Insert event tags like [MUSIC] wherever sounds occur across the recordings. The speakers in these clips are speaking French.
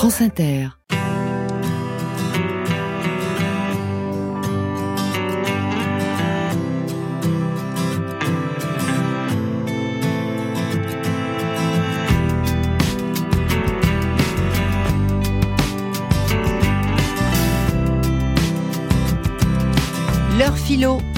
France Inter. Leur philo.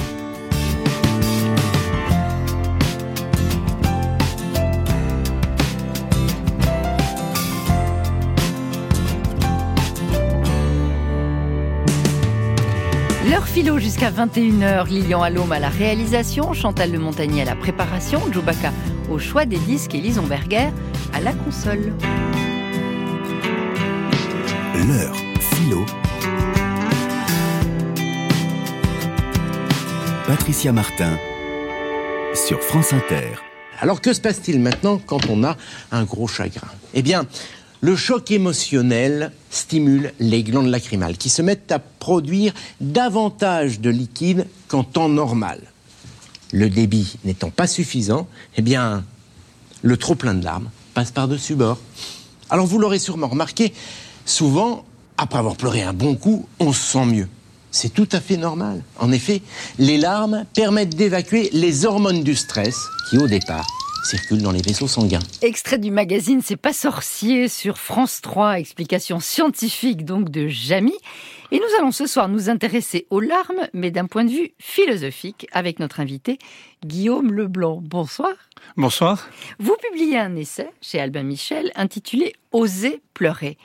Leur philo jusqu'à 21h, Lilian Allôme à la réalisation, Chantal Le Montagnier à la préparation, Djoubaka au choix des disques et Lison Berger à la console. L'heure philo. Patricia Martin sur France Inter. Alors que se passe-t-il maintenant quand on a un gros chagrin? Eh bien, le choc émotionnel stimule les glandes lacrymales qui se mettent à produire davantage de liquide qu'en temps normal. Le débit n'étant pas suffisant, eh bien, le trop plein de larmes passe par-dessus bord. Alors vous l'aurez sûrement remarqué, souvent, après avoir pleuré un bon coup, on se sent mieux. C'est tout à fait normal. En effet, les larmes permettent d'évacuer les hormones du stress qui, au départ, circulent dans les vaisseaux sanguins. Extrait du magazine C'est pas sorcier sur France 3, explication scientifique donc de Jamy. Et nous allons ce soir nous intéresser aux larmes, mais d'un point de vue philosophique, avec notre invité Guillaume Leblanc. Bonsoir. Bonsoir. Vous publiez un essai chez Albin Michel intitulé Oser pleurer.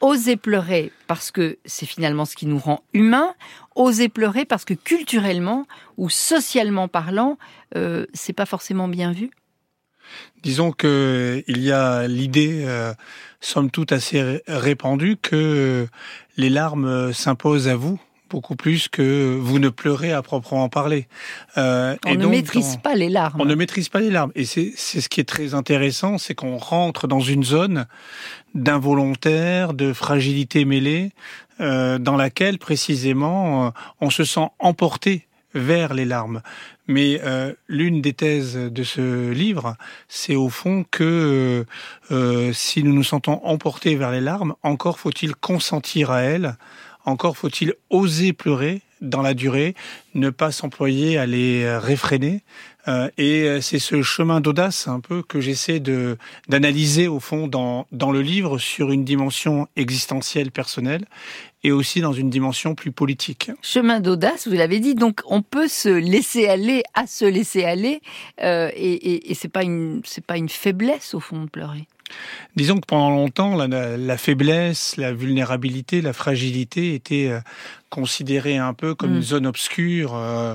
Oser pleurer parce que c'est finalement ce qui nous rend humains. Oser pleurer parce que culturellement ou socialement parlant, euh, c'est pas forcément bien vu. Disons que il y a l'idée, euh, somme toute assez répandue, que les larmes s'imposent à vous beaucoup plus que vous ne pleurez à proprement parler. Euh, on et ne donc, maîtrise on, pas les larmes. On ne maîtrise pas les larmes. Et c'est ce qui est très intéressant, c'est qu'on rentre dans une zone d'involontaire, de fragilité mêlée, euh, dans laquelle précisément on se sent emporté vers les larmes. Mais euh, l'une des thèses de ce livre, c'est au fond que euh, si nous nous sentons emportés vers les larmes, encore faut-il consentir à elles, encore faut-il oser pleurer dans la durée, ne pas s'employer à les réfréner. Euh, et c'est ce chemin d'audace un peu que j'essaie de d'analyser au fond dans dans le livre sur une dimension existentielle personnelle et aussi dans une dimension plus politique. Chemin d'audace, vous l'avez dit, donc on peut se laisser aller à se laisser aller, euh, et, et, et c'est pas une c'est pas une faiblesse au fond de pleurer. Disons que pendant longtemps, la, la, faiblesse, la vulnérabilité, la fragilité étaient euh, considérées un peu comme mm. une zone obscure euh,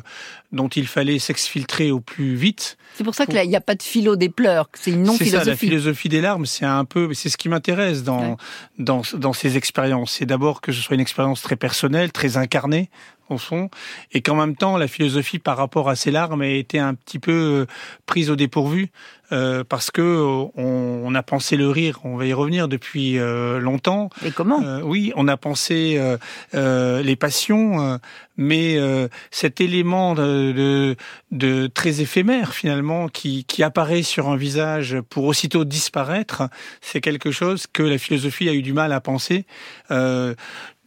dont il fallait s'exfiltrer au plus vite. C'est pour ça qu'il n'y a pas de philo des pleurs, c'est une non-philosophie. C'est ça, la philosophie des larmes, c'est un peu, c'est ce qui m'intéresse dans, ouais. dans, dans ces expériences. C'est d'abord que ce soit une expérience très personnelle, très incarnée, au fond, et qu'en même temps, la philosophie par rapport à ces larmes a été un petit peu prise au dépourvu, euh, parce que on, on, a pensé le rire, on va y revenir depuis euh, longtemps. Et comment? Euh, Oui, on a pensé euh, les passions, mais cet élément de, de, de, très éphémère finalement qui, qui apparaît sur un visage pour aussitôt disparaître, c'est quelque chose que la philosophie a eu du mal à penser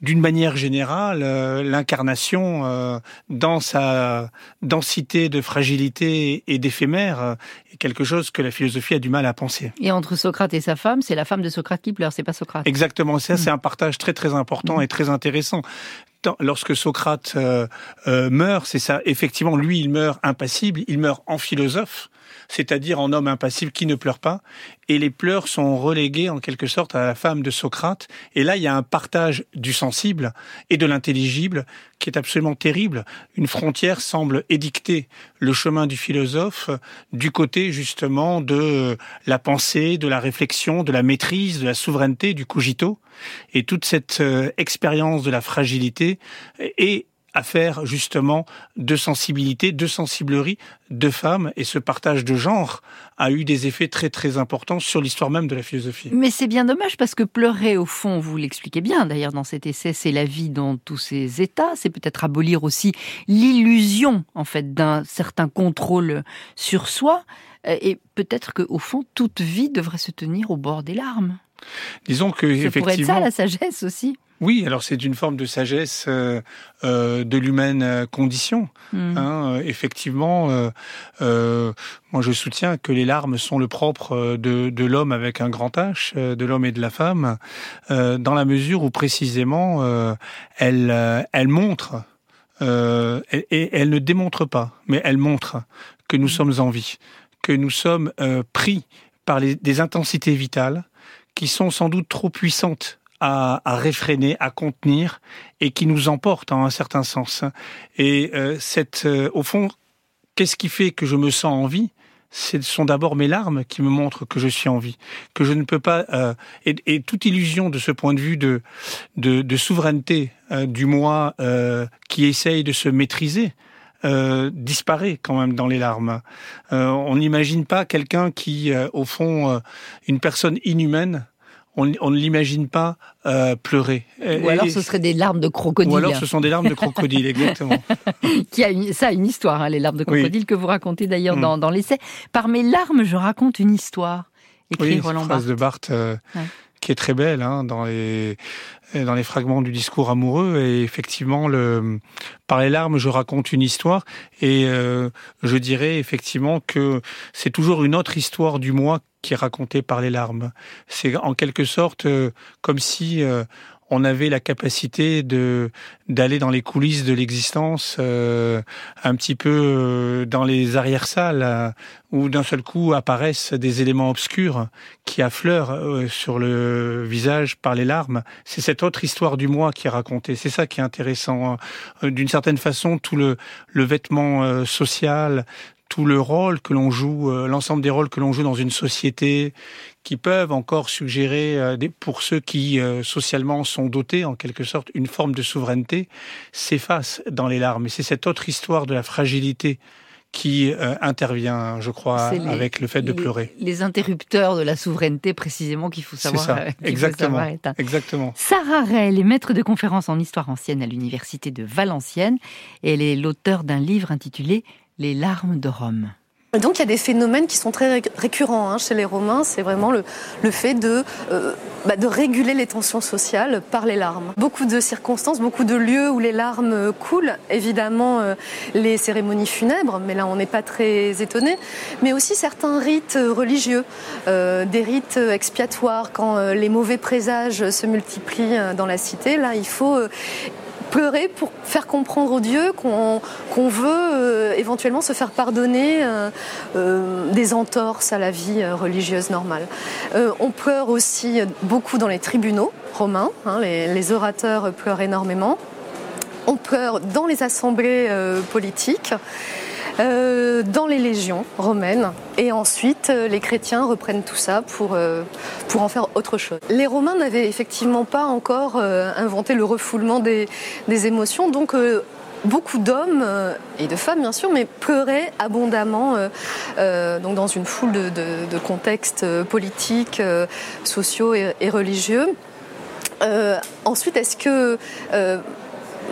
d'une manière générale, euh, l'incarnation euh, dans sa densité de fragilité et d'éphémère euh, est quelque chose que la philosophie a du mal à penser. Et entre Socrate et sa femme, c'est la femme de Socrate qui pleure, c'est pas Socrate. Exactement, ça mmh. c'est un partage très très important mmh. et très intéressant. Lorsque Socrate euh, euh, meurt, c'est ça. Effectivement, lui, il meurt impassible, il meurt en philosophe c'est-à-dire en homme impassible qui ne pleure pas, et les pleurs sont relégués en quelque sorte à la femme de Socrate. Et là, il y a un partage du sensible et de l'intelligible qui est absolument terrible. Une frontière semble édicter le chemin du philosophe du côté justement de la pensée, de la réflexion, de la maîtrise, de la souveraineté, du cogito. Et toute cette euh, expérience de la fragilité est affaire justement de sensibilité, de sensiblerie de femmes et ce partage de genre a eu des effets très très importants sur l'histoire même de la philosophie. Mais c'est bien dommage parce que pleurer au fond, vous l'expliquez bien d'ailleurs dans cet essai, c'est la vie dans tous ses états, c'est peut-être abolir aussi l'illusion en fait d'un certain contrôle sur soi et peut-être que au fond toute vie devrait se tenir au bord des larmes. Disons que Ça effectivement. pourrait être ça la sagesse aussi. Oui, alors c'est une forme de sagesse euh, euh, de l'humaine condition. Hmm. Hein, euh, effectivement, euh, euh, moi je soutiens que les larmes sont le propre euh, de, de l'homme avec un grand H, euh, de l'homme et de la femme, euh, dans la mesure où précisément euh, elles, euh, elles montrent, euh, et, et elles ne démontrent pas, mais elles montrent que nous sommes en vie, que nous sommes euh, pris par les, des intensités vitales qui sont sans doute trop puissantes à, à réfréner, à contenir, et qui nous emportent en un certain sens. Et euh, cette, euh, au fond, qu'est-ce qui fait que je me sens en vie? Ce sont d'abord mes larmes qui me montrent que je suis en vie, que je ne peux pas. euh, et, et toute illusion de ce point de vue de, de, de souveraineté euh, du moi euh, qui essaye de se maîtriser. Euh, disparaît quand même dans les larmes. Euh, on n'imagine pas quelqu'un qui, euh, au fond, une personne inhumaine, on, on ne l'imagine pas euh, pleurer. Ou alors et- ce serait des larmes de crocodile. ou alors ce sont des larmes de crocodile, exactement. [LAUGHS] qui a une, ça a une histoire, hein, les larmes de Oui. crocodile que vous racontez d'ailleurs Mm. dans, dans l'essai. Par mes larmes, je raconte une histoire. Écrit Oui, Roland Barthes. phrase de Barthes euh, Ouais. qui est très belle hein, dans les dans les fragments du discours amoureux et effectivement le par les larmes je raconte une histoire et euh, je dirais effectivement que c'est toujours une autre histoire du moi qui est racontée par les larmes. C'est en quelque sorte euh, comme si euh, on avait la capacité de d'aller dans les coulisses de l'existence, euh, un petit peu euh, dans les arrière-salles, euh, où d'un seul coup apparaissent des éléments obscurs qui affleurent euh, sur le visage par les larmes. C'est cette autre histoire du moi qui est racontée. C'est ça qui est intéressant. Euh, D'une certaine façon, tout le, le vêtement social, tout le rôle que l'on joue, euh, l'ensemble des rôles que l'on joue dans une société, qui peuvent encore suggérer, euh, pour ceux qui euh, socialement sont dotés en quelque sorte, une forme de souveraineté, s'efface dans les larmes. Et c'est cette autre histoire de la fragilité qui euh, intervient, je crois, les- avec le fait de les- pleurer. Les interrupteurs de la souveraineté, précisément, qu'il faut savoir, ça, qu'il faut exactement. savoir. Exactement. Sarah Rey, est maître de conférences en histoire ancienne à l'université de Valenciennes. Elle est l'auteur d'un livre intitulé Les larmes de Rome. Donc il y a des phénomènes qui sont très ré- récurrents hein, chez les Romains, c'est vraiment le, fait de, euh, bah, de réguler les tensions sociales par les larmes. Beaucoup de circonstances, beaucoup de lieux où les larmes coulent, évidemment euh, les cérémonies funèbres, mais là on n'est pas très étonné, mais aussi certains rites euh, religieux, des rites expiatoires quand les mauvais présages se multiplient dans la cité, là il faut... pleurer pour faire comprendre aux dieux qu'on veut euh, éventuellement se faire pardonner euh, euh, des entorses à la vie religieuse normale. On pleure aussi beaucoup dans les tribunaux romains, hein, les, orateurs pleurent énormément. On pleure dans les assemblées politiques. Euh, dans les légions romaines et ensuite euh, les chrétiens reprennent tout ça pour, euh, pour en faire autre chose. Les Romains n'avaient effectivement pas encore inventé le refoulement des, des émotions donc beaucoup d'hommes et de femmes bien sûr, mais pleuraient abondamment donc dans une foule de, contextes politiques, sociaux et, religieux. Ensuite, est-ce que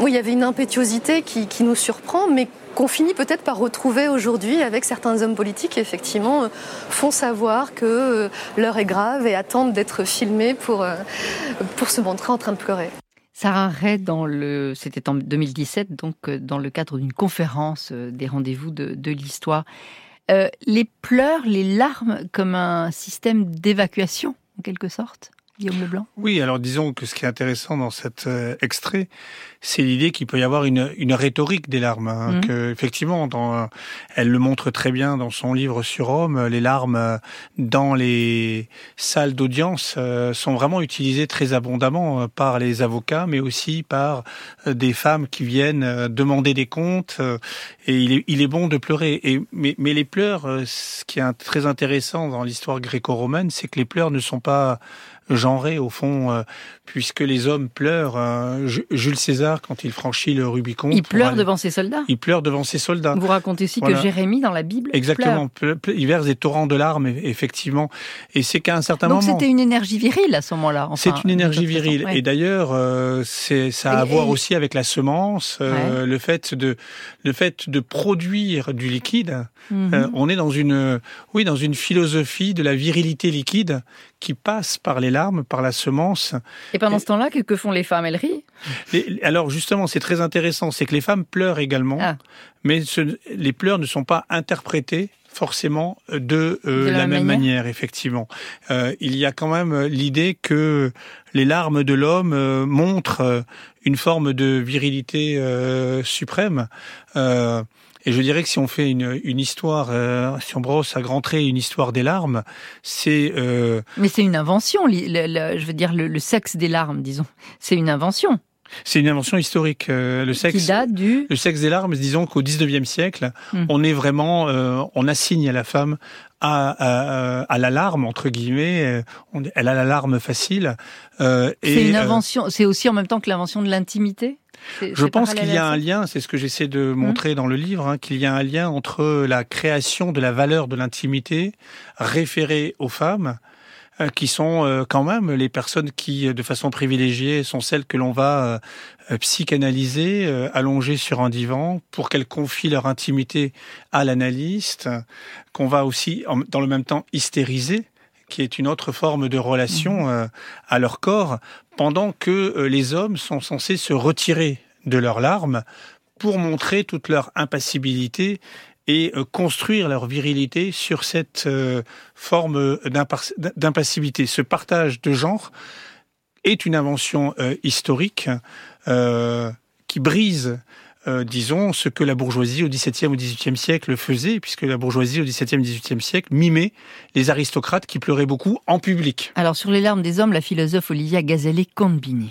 oui, il y avait une impétuosité qui, qui nous surprend, mais qu'on finit peut-être par retrouver aujourd'hui avec certains hommes politiques qui effectivement euh, font savoir que euh, l'heure est grave et attendent d'être filmés pour, euh, pour se montrer en train de pleurer. Sarah Ray, dans le, c'était en 2017, donc dans le cadre d'une conférence des rendez-vous de, de l'histoire. Euh, les pleurs, les larmes comme un système d'évacuation, en quelque sorte, Guillaume Leblanc? Oui, alors disons que ce qui est intéressant dans cet euh, extrait, c'est l'idée qu'il peut y avoir une, une rhétorique des larmes. Hein, Mhm. que, effectivement, dans, elle le montre très bien dans son livre sur Rome. Les larmes euh, dans les salles d'audience euh, sont vraiment utilisées très abondamment euh, par les avocats, mais aussi par euh, des femmes qui viennent euh, demander des comptes. euh, et il est, il est bon de pleurer. Et, mais, mais les pleurs, euh, ce qui est très intéressant dans l'histoire gréco-romaine, c'est que les pleurs ne sont pas genrés au fond, euh, puisque les hommes pleurent. euh, Ju- Jules César, quand il franchit le Rubicon, Il pleure aller- devant ses soldats. il pleure devant ses soldats. Vous racontez aussi Voilà. que Jérémie, dans la Bible, Exactement, pleure. il verse des torrents de larmes, e- effectivement. Et c'est qu'à un certain Donc moment. c'était une énergie virile à ce moment-là. enfin, C'est une énergie virile. ouais. Et d'ailleurs, euh, c'est ça a à Et- voir et- aussi avec la semence, euh, le fait de le fait de produire du liquide. Mhm. Euh, on est dans une oui dans une philosophie de la virilité liquide qui passe par les larmes, par la semence. Et pendant ce temps-là, que font les femmes? Elles rient Alors justement, c'est très intéressant, c'est que les femmes pleurent également, ah. mais les pleurs ne sont pas interprétés forcément de, euh, la, même manière, effectivement. Euh, il y a quand même l'idée que les larmes de l'homme euh, montrent une forme de virilité suprême. Et je dirais que si on fait une, une histoire, si on brosse à grands traits une histoire des larmes, c'est. Mais c'est une invention. je veux dire le sexe des larmes, disons. C'est une invention. C'est une invention historique. Euh, le sexe, qui date du... le sexe des larmes. Disons qu'au 19e siècle, hmm. on est vraiment, euh, on assigne à la femme à, à, à l'alarme entre guillemets. Euh, elle a l'alarme facile. Euh, c'est une invention. c'est aussi en même temps que l'invention de l'intimité? Je pense qu'il y a un lien, c'est ce que j'essaie de hmm. montrer dans le livre, hein, qu'il y a un lien entre la création de la valeur de l'intimité référée aux femmes euh, qui sont euh, quand même les personnes qui, euh, de façon privilégiée, sont celles que l'on va psychanalyser, allonger sur un divan pour qu'elles confient leur intimité à l'analyste, qu'on va aussi, dans le même temps, hystériser qui est une autre forme de relation mmh. à leur corps, pendant que les hommes sont censés se retirer de leurs larmes pour montrer toute leur impassibilité et euh, construire leur virilité sur cette euh, forme d'impassivité. Ce partage de genre est une invention euh, historique qui brise disons, ce que la bourgeoisie au XVIIe ou XVIIIe siècle faisait, puisque la bourgeoisie au XVIIe et XVIIIe siècle mimait les aristocrates qui pleuraient beaucoup en public. Alors, sur les larmes des hommes, la philosophe Olivia Gazelli-Combini.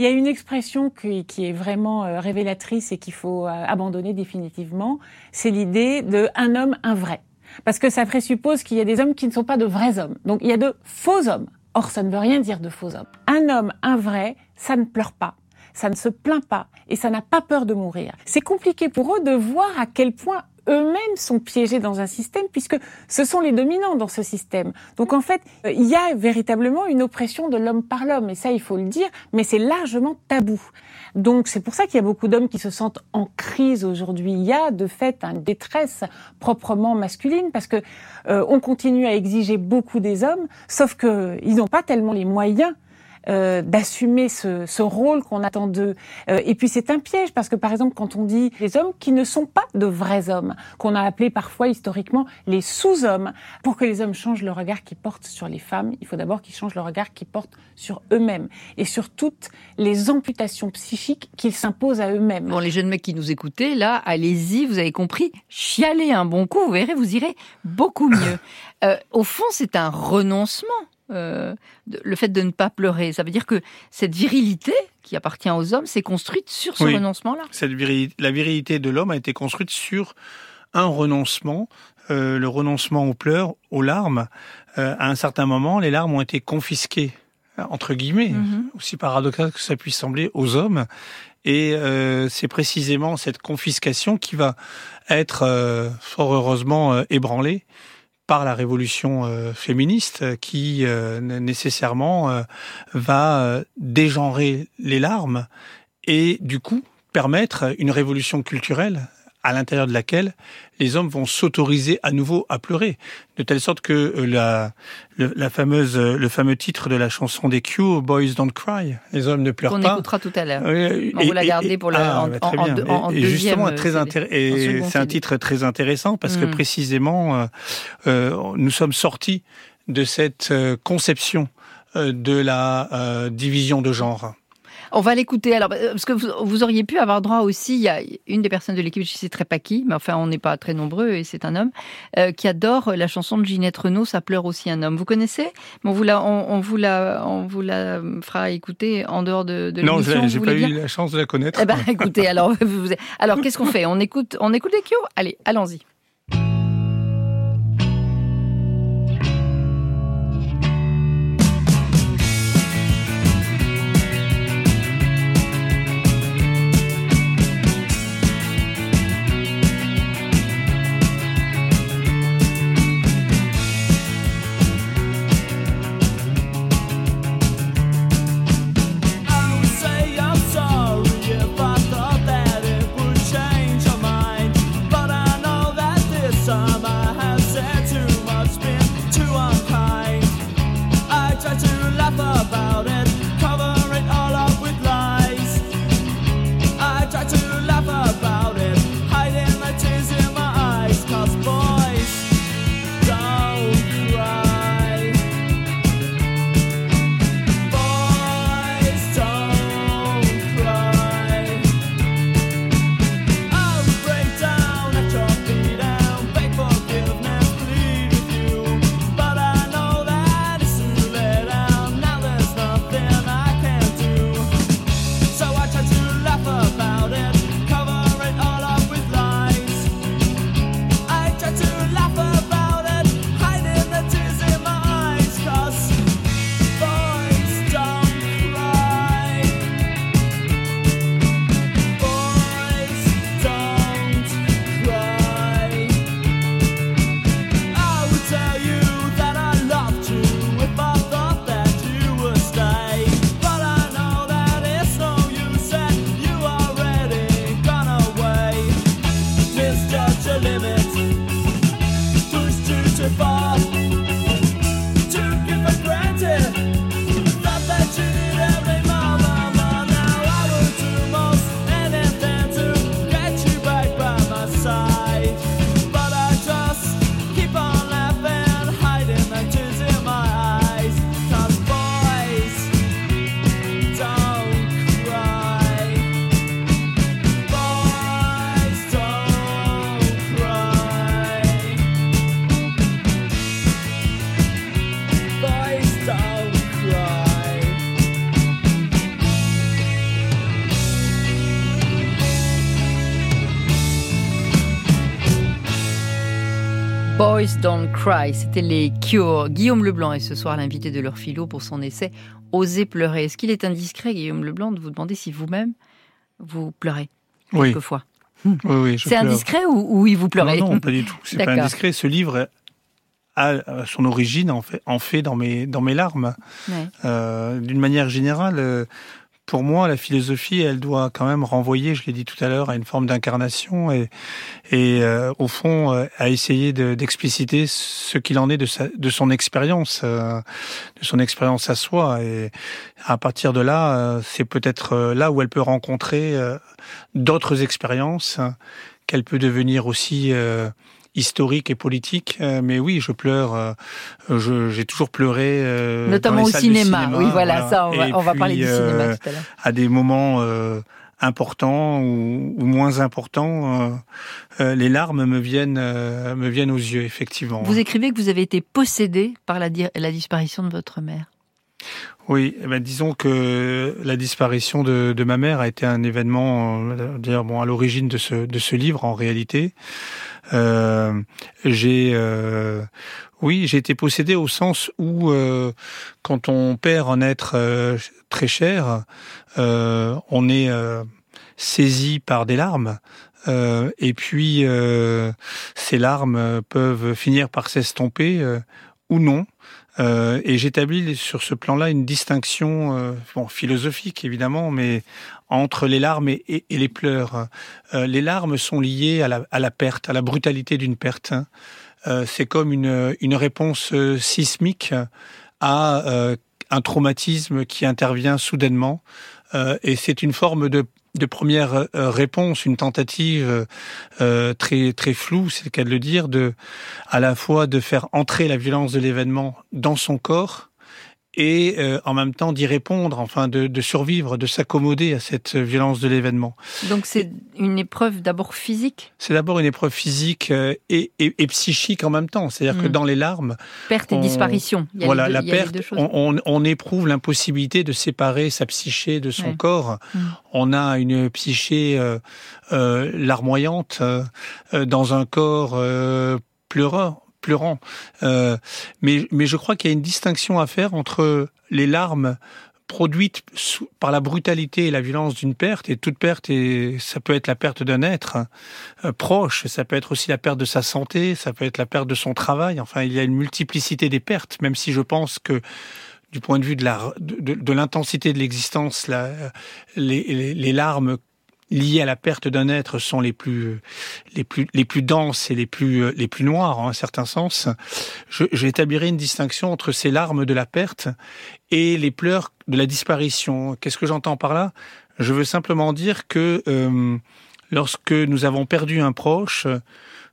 Il y a une expression qui, est vraiment euh, révélatrice et qu'il faut euh, abandonner définitivement, c'est l'idée de un homme, un vrai. Parce que ça présuppose qu'il y a des hommes qui ne sont pas de vrais hommes. Donc il y a de faux hommes. Or, ça ne veut rien dire de faux hommes. Un homme, un vrai, ça ne pleure pas, ça ne se plaint pas et ça n'a pas peur de mourir. C'est compliqué pour eux de voir à quel point eux-mêmes sont piégés dans un système puisque ce sont les dominants dans ce système. Donc en fait, euh, il y a véritablement une oppression de l'homme par l'homme et ça il faut le dire, mais c'est largement tabou. Donc c'est pour ça qu'il y a beaucoup d'hommes qui se sentent en crise aujourd'hui. Il y a de fait une détresse proprement masculine parce que euh, on continue à exiger beaucoup des hommes, sauf qu'ils n'ont pas tellement les moyens euh, d'assumer ce, ce, rôle qu'on attend d'eux. Euh, et puis c'est un piège parce que par exemple quand on dit les hommes qui ne sont pas de vrais hommes, qu'on a appelé parfois historiquement les sous-hommes, pour que les hommes changent le regard qu'ils portent sur les femmes, il faut d'abord qu'ils changent le regard qu'ils portent sur eux-mêmes et sur toutes les amputations psychiques qu'ils s'imposent à eux-mêmes. Bon, les jeunes mecs qui nous écoutaient, là, allez-y, vous avez compris, chialez un bon coup, vous verrez, vous irez beaucoup mieux. [LAUGHS] Euh, au fond, c'est un renoncement euh, le fait de ne pas pleurer. Ça veut dire que cette virilité qui appartient aux hommes s'est construite sur ce renoncement-là. la virilité de l'homme a été construite sur un renoncement, euh, le renoncement aux pleurs, aux larmes. Euh, à un certain moment, les larmes ont été confisquées entre guillemets, mhm. aussi paradoxal que ça puisse sembler, aux hommes. Et c'est précisément cette confiscation qui va être fort heureusement ébranlée par la révolution euh, féministe qui euh, nécessairement euh, va dégenrer les larmes et du coup permettre une révolution culturelle à l'intérieur de laquelle les hommes vont s'autoriser à nouveau à pleurer, de telle sorte que euh, la, la fameuse, le fameux titre de la chanson des Q, Boys Don't Cry, les hommes ne pleurent pas. On écoutera tout à l'heure. on vous l'a gardé pour le ah, bah, en, en, et, justement euh, très et c'est un titre très intéressant parce que mm. précisément euh, nous sommes sortis de cette conception de la division de genre. On va l'écouter. Alors, euh, parce que vous, auriez pu avoir droit aussi, il y a une des personnes de l'équipe, je sais très pas qui, mais enfin, on n'est pas très nombreux et c'est un homme, euh, qui adore la chanson de Ginette Renault, Ça pleure aussi un homme. Vous connaissez? On vous, la, on, vous la, on vous la fera écouter en dehors de, de l'émission. Non, j'ai pas eu la chance de la connaître. Eh ben, écoutez, alors, [LAUGHS] alors qu'est-ce qu'on fait? On écoute, on écoute les Kyo Allez, allons-y. Cry, c'était les Cure. Guillaume Leblanc est ce soir l'invité de leur philo pour son essai Oser pleurer. Est-ce qu'il est indiscret, Guillaume Leblanc, de vous demander si vous-même vous pleurez oui. quelquefois? Oui, oui. C'est indiscret ou, oui, vous pleurez Non, non pas du tout. C'est pas indiscret. Ce livre a son origine en fait, en fait dans mes dans mes larmes. Ouais. Euh, D'une manière générale, euh, pour moi, la philosophie, elle doit quand même renvoyer, je l'ai dit tout à l'heure, à une forme d'incarnation et, et euh, au fond, euh, à essayer d'expliciter ce qu'il en est de, sa, de son expérience, euh, de son expérience à soi. Et à partir de là, c'est peut-être là où elle peut rencontrer d'autres expériences, qu'elle peut devenir aussi historique et politique. Euh, mais oui, je pleure. Euh, j'ai toujours pleuré. Euh, Notamment au cinéma. Oui, voilà, ça, on va, on va parler du cinéma tout à l'heure. À des moments importants ou, ou, moins importants, les larmes me viennent, me viennent aux yeux, effectivement. Vous écrivez que vous avez été possédé par la, la disparition de votre mère. Oui, eh ben, disons que la disparition de, de, ma mère a été un événement, dire bon, à l'origine de ce, de ce livre en réalité. Euh, j'ai euh, oui, j'ai été possédé au sens où euh, quand on perd un être euh, très cher, euh, on est saisi par des larmes. et puis ces larmes peuvent finir par s'estomper ou non. Euh, et j'établis sur ce plan-là une distinction euh, bon, philosophique évidemment, mais entre les larmes et, les pleurs. Euh, les larmes sont liées à la, à la, perte, à la brutalité d'une perte. Hein. C'est comme une, une réponse sismique à un traumatisme qui intervient soudainement. et c'est une forme de de première euh, réponse, une tentative euh, très très floue, c'est le cas de le dire, de à la fois de faire entrer la violence de l'événement dans son corps et euh, en même temps d'y répondre, enfin de, de survivre, de s'accommoder à cette violence de l'événement. Donc c'est une épreuve d'abord physique? C'est d'abord une épreuve physique euh, et, et, et, psychique en même temps. C'est-à-dire que hmm. dans les larmes... Perte et disparition. Il y a voilà, la perte, on, on, éprouve l'impossibilité de séparer sa psyché de son corps. Hmm. On a une psyché euh, euh larmoyante dans un corps pleurant pleurant. Euh, mais, mais je crois qu'il y a une distinction à faire entre les larmes produites par la brutalité et la violence d'une perte, et toute perte, et ça peut être la perte d'un être euh, proche, ça peut être aussi la perte de sa santé, ça peut être la perte de son travail, enfin il y a une multiplicité des pertes, même si je pense que du point de vue de la de, de l'intensité de l'existence, les larmes liées à la perte d'un être sont les plus les plus les plus denses et les plus les plus noires en un certain sens. J'établirai une distinction entre ces larmes de la perte et les pleurs de la disparition. Qu'est-ce que j'entends par là? Je veux simplement dire que euh, lorsque nous avons perdu un proche,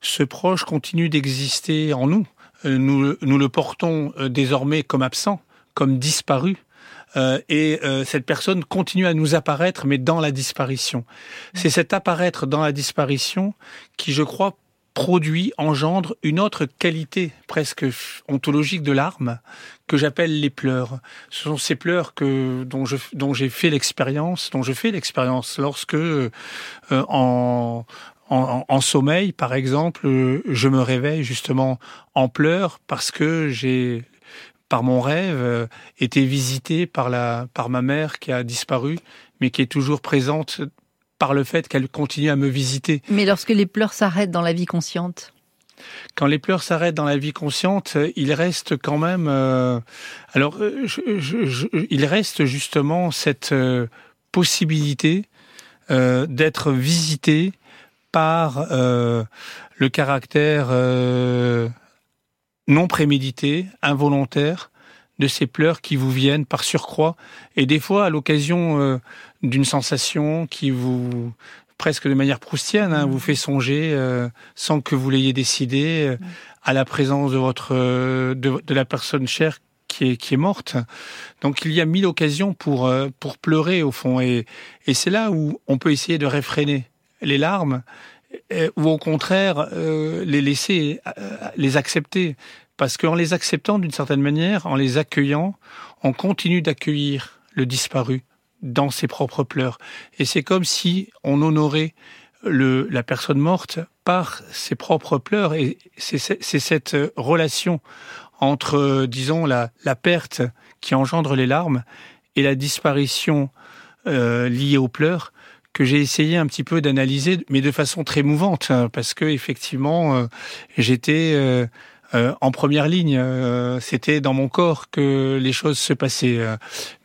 ce proche continue d'exister en nous. Euh, nous, nous le portons euh, désormais comme absent, comme disparu. Euh, et euh, cette personne continue à nous apparaître, mais dans la disparition. C'est cet apparaître dans la disparition qui, je crois, produit, engendre une autre qualité presque ontologique de l'arme que j'appelle les pleurs. Ce sont ces pleurs que dont j'ai fait l'expérience, dont je fais l'expérience lorsque euh, en, sommeil, par exemple, je me réveille justement en pleurs parce que j'ai par mon rêve, euh, été visité par, la, par ma mère qui a disparu, mais qui est toujours présente par le fait qu'elle continue à me visiter. Mais lorsque les pleurs s'arrêtent dans la vie consciente? Quand les pleurs s'arrêtent dans la vie consciente, il reste quand même. Euh, alors, euh, je, il reste justement cette possibilité d'être visité par le caractère non prémédité, involontaire, de ces pleurs qui vous viennent par surcroît, et des fois à l'occasion euh, d'une sensation qui vous presque de manière proustienne, hein, vous fait songer, euh, sans que vous l'ayez décidé, euh, à la présence de votre de, la personne chère qui est, qui est morte. Donc il y a mille occasions pour pour pleurer au fond, et, et c'est là où on peut essayer de réfréner les larmes euh, ou au contraire euh, les laisser, euh, les accepter. Parce qu'en les acceptant d'une certaine manière, en les accueillant, on continue d'accueillir le disparu dans ses propres pleurs. Et c'est comme si on honorait le, la personne morte par ses propres pleurs. Et c'est cette relation entre, disons, la, la, perte qui engendre les larmes et la disparition euh, liée aux pleurs que j'ai essayé un petit peu d'analyser, mais de façon très mouvante, hein, parce que effectivement, euh, j'étais euh, euh, en première ligne. C'était dans mon corps que les choses se passaient.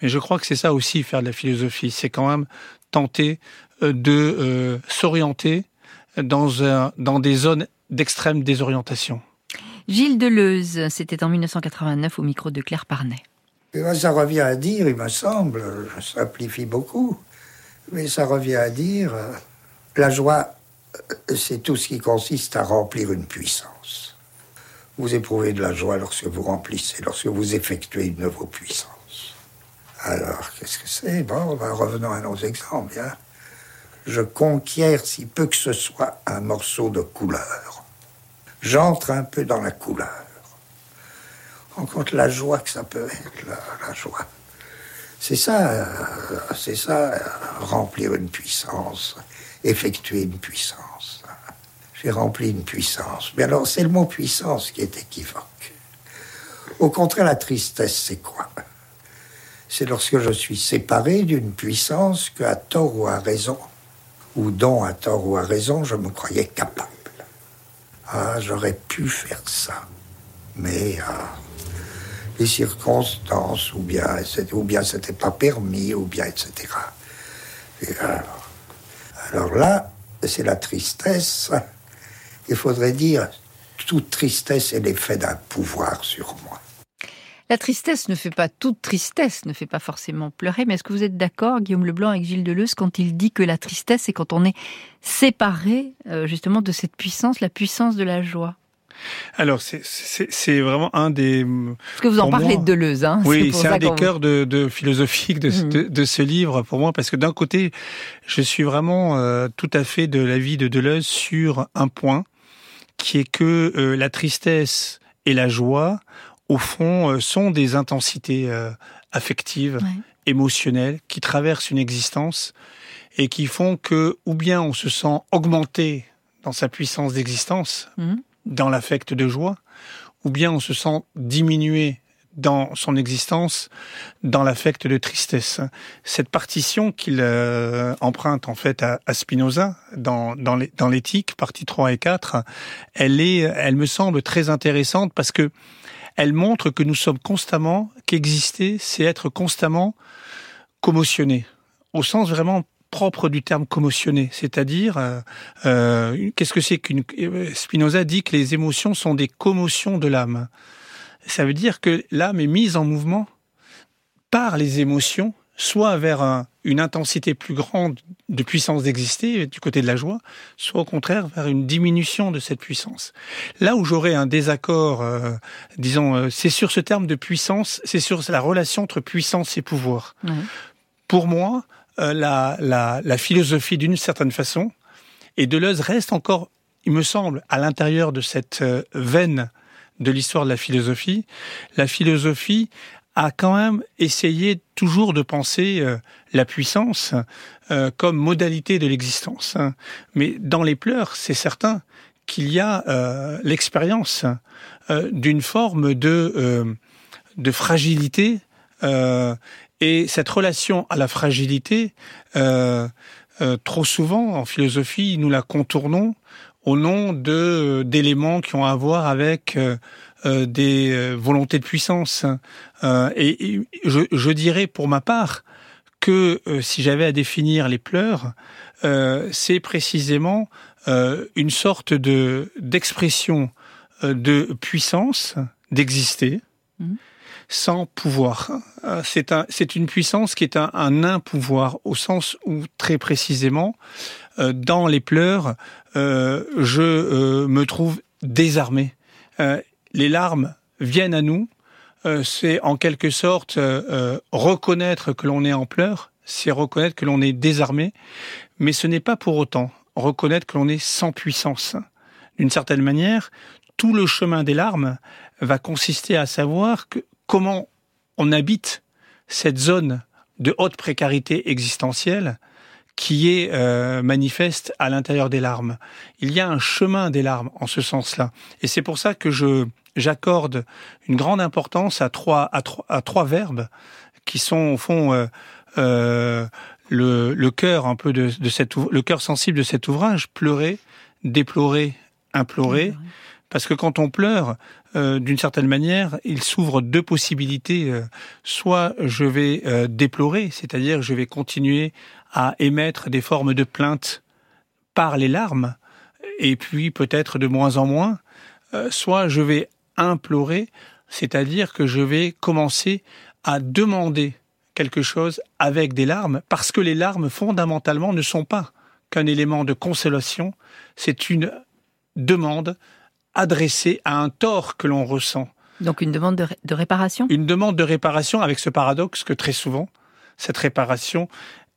mais je crois que c'est ça aussi faire de la philosophie. C'est quand même tenter de s'orienter dans, un, dans des zones d'extrême désorientation. Gilles Deleuze, c'était en 1989 au micro de Claire Parnet. ça revient à dire, il me semble, je simplifie beaucoup, mais ça revient à dire, la joie, euh, c'est tout ce qui consiste à remplir une puissance. Vous éprouvez de la joie lorsque vous remplissez, lorsque vous effectuez une de vos puissances. Alors, qu'est-ce que c'est? Bon, ben, revenons à nos exemples. Hein. Je conquiers, si peu que ce soit, un morceau de couleur. J'entre un peu dans la couleur. On compte la joie que ça peut être, la joie. C'est ça, euh, c'est ça, remplir une puissance, effectuer une puissance. J'ai rempli une puissance. Mais alors, c'est le mot puissance qui est équivoque. Au contraire, la tristesse, c'est quoi? C'est lorsque je suis séparé d'une puissance que, à tort ou à raison, ou dont à tort ou à raison, je me croyais capable. Ah, j'aurais pu faire ça. Mais ah, les circonstances, ou bien, ou bien c'était pas permis, ou bien, etc. alors, là, c'est la tristesse. Il faudrait dire, toute tristesse est l'effet d'un pouvoir sur moi. La tristesse ne fait pas toute tristesse, ne fait pas forcément pleurer, mais est-ce que vous êtes d'accord, Guillaume Leblanc, avec Gilles Deleuze, quand il dit que la tristesse, c'est quand on est séparé euh, justement de cette puissance, la puissance de la joie? Alors, c'est vraiment un des... Parce que vous en parlez de Deleuze, hein Oui, c'est un des cœurs de, de philosophique mhm. de, de, ce livre pour moi, parce que d'un côté, je suis vraiment euh, tout à fait de l'avis de Deleuze sur un point, qui est que euh, la tristesse et la joie, au fond, euh, sont des intensités affectives, émotionnelles, qui traversent une existence et qui font que, ou bien on se sent augmenté dans sa puissance d'existence, mhm dans l'affect de joie, ou bien on se sent diminué dans son existence, dans l'affect de tristesse. Cette partition qu'il euh, emprunte en fait à, Spinoza dans, dans l'éthique, partie 3 et 4, elle, est, elle me semble très intéressante parce que elle montre que nous sommes constamment, qu'exister, c'est être constamment commotionné, au sens vraiment propre du terme commotionné, c'est-à-dire euh, euh, qu'est-ce que c'est qu'une Spinoza dit que les émotions sont des commotions de l'âme. Ça veut dire que l'âme est mise en mouvement par les émotions, soit vers une intensité plus grande de puissance d'exister du côté de la joie, soit au contraire vers une diminution de cette puissance. Là où j'aurais un désaccord, euh, disons, c'est sur ce terme de puissance, c'est sur la relation entre puissance et pouvoir. Pour moi, euh, la, la, philosophie d'une certaine façon. Et Deleuze reste encore, il me semble, à l'intérieur de cette euh, veine de l'histoire de la philosophie. La philosophie a quand même essayé toujours de penser euh, la puissance comme modalité de l'existence. Mais dans les pleurs, c'est certain qu'il y a l'expérience d'une forme de, de fragilité et cette relation à la fragilité, euh, euh, trop souvent en philosophie, nous la contournons au nom de d'éléments qui ont à voir avec euh, des volontés de puissance. et, je, je, dirais pour ma part que si j'avais à définir les pleurs, c'est précisément une sorte de d'expression de puissance d'exister. Mmh sans pouvoir. Euh, c'est un, une puissance qui est un, un impouvoir au sens où très précisément, euh, dans les pleurs, euh, je me trouve désarmé. les larmes viennent à nous. c'est en quelque sorte reconnaître que l'on est en pleurs, c'est reconnaître que l'on est désarmé, mais ce n'est pas pour autant reconnaître que l'on est sans puissance. D'une certaine manière, tout le chemin des larmes va consister à savoir que comment on habite cette zone de haute précarité existentielle qui est euh, manifeste à l'intérieur des larmes. Il y a un chemin des larmes en ce sens-là. Et c'est pour ça que j'accorde une grande importance à trois, verbes qui sont au fond euh, euh, le, cœur un peu de, le cœur sensible de cet ouvrage, pleurer, déplorer, implorer. Parce que quand on pleure, euh, d'une certaine manière, il s'ouvre deux possibilités. Euh, soit je vais euh, déplorer, c'est-à-dire je vais continuer à émettre des formes de plainte par les larmes, et puis peut-être de moins en moins. soit je vais implorer, c'est-à-dire que je vais commencer à demander quelque chose avec des larmes, parce que les larmes fondamentalement ne sont pas qu'un élément de consolation, c'est une demande adressée à un tort que l'on ressent. Donc une demande de, réparation? Une demande de réparation avec ce paradoxe que très souvent, cette réparation,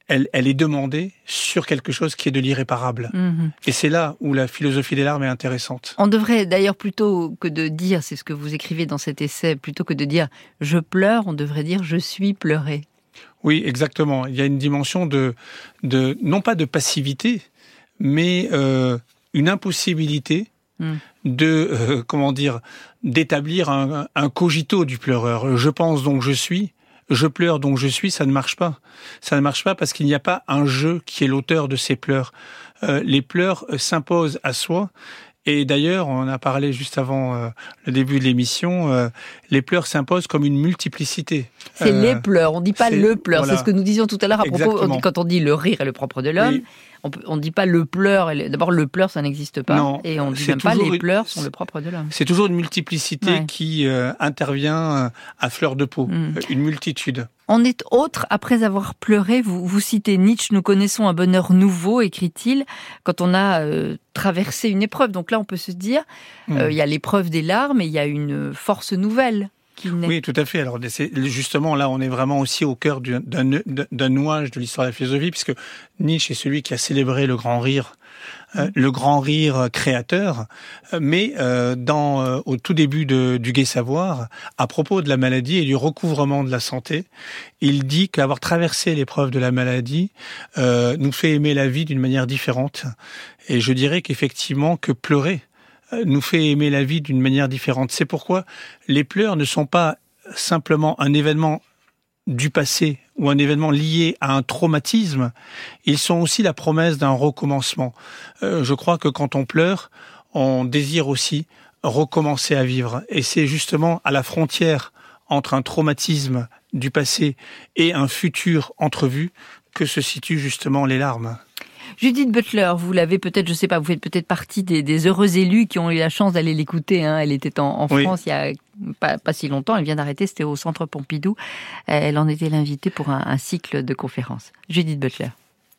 elle, elle est demandée sur quelque chose qui est de l'irréparable. Mhm. Et c'est là où la philosophie des larmes est intéressante. On devrait d'ailleurs plutôt que de dire, c'est ce que vous écrivez dans cet essai, plutôt que de dire je pleure, on devrait dire je suis pleuré. Oui, exactement. Il y a une dimension de, de non pas de passivité, mais euh, une impossibilité Hmm. de euh, comment dire d'établir un, un, cogito du pleureur. Je pense donc je suis, je pleure donc je suis, ça ne marche pas. Ça ne marche pas parce qu'il n'y a pas un je qui est l'auteur de ces pleurs. Euh, les pleurs euh, s'imposent à soi. Et d'ailleurs, on a parlé juste avant le début de l'émission, les pleurs s'imposent comme une multiplicité. C'est les pleurs, on ne dit pas le pleur. C'est ce que nous disions tout à l'heure à propos, quand on dit le rire est le propre de l'homme on ne dit pas le pleur. D'abord, le pleur, ça n'existe pas. et on ne dit même pas les pleurs sont le propre de l'homme. C'est toujours une multiplicité qui euh, intervient euh, à fleur de peau, mm. euh, une multitude. On est autre après avoir pleuré. Vous, vous citez Nietzsche, nous connaissons un bonheur nouveau, écrit-il, quand on a traversé une épreuve. Donc là, on peut se dire, mm. il y a l'épreuve des larmes et il y a une force nouvelle. Oui, tout à fait. Alors justement, là, on est vraiment aussi au cœur d'un nouage de l'histoire de la philosophie, puisque Nietzsche est celui qui a célébré le grand rire, euh, mm. le grand rire créateur. Mais euh, dans au tout début de, du Gai Savoir, à propos de la maladie et du recouvrement de la santé, il dit qu'avoir traversé l'épreuve de la maladie euh, nous fait aimer la vie d'une manière différente. Et je dirais qu'effectivement, que pleurer nous fait aimer la vie d'une manière différente. C'est pourquoi les pleurs ne sont pas simplement un événement du passé ou un événement lié à un traumatisme, ils sont aussi la promesse d'un recommencement. Euh, je crois que quand on pleure, on désire aussi recommencer à vivre. Et c'est justement à la frontière entre un traumatisme du passé et un futur entrevu que se situent justement les larmes. Judith Butler, vous l'avez peut-être, je sais pas, vous faites peut-être partie des, heureux élus qui ont eu la chance d'aller l'écouter. Hein. Elle était en, France il y a pas, si longtemps. Elle vient d'arrêter, c'était au Centre Pompidou. Elle en était l'invitée pour un cycle de conférences. Judith Butler.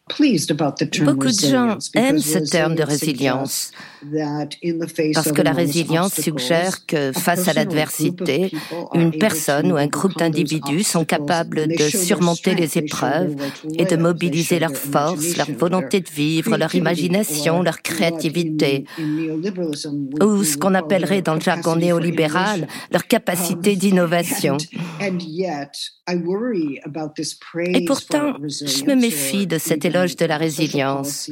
Beaucoup de gens aiment ce terme de résilience. parce que la résilience suggère que face à l'adversité, une personne ou un groupe d'individus sont capables de surmonter les épreuves et de mobiliser leur force, leur volonté de vivre, leur imagination, leur créativité, ou ce qu'on appellerait dans le jargon néolibéral leur capacité d'innovation. Et pourtant, je me méfie de cet éloge de la résilience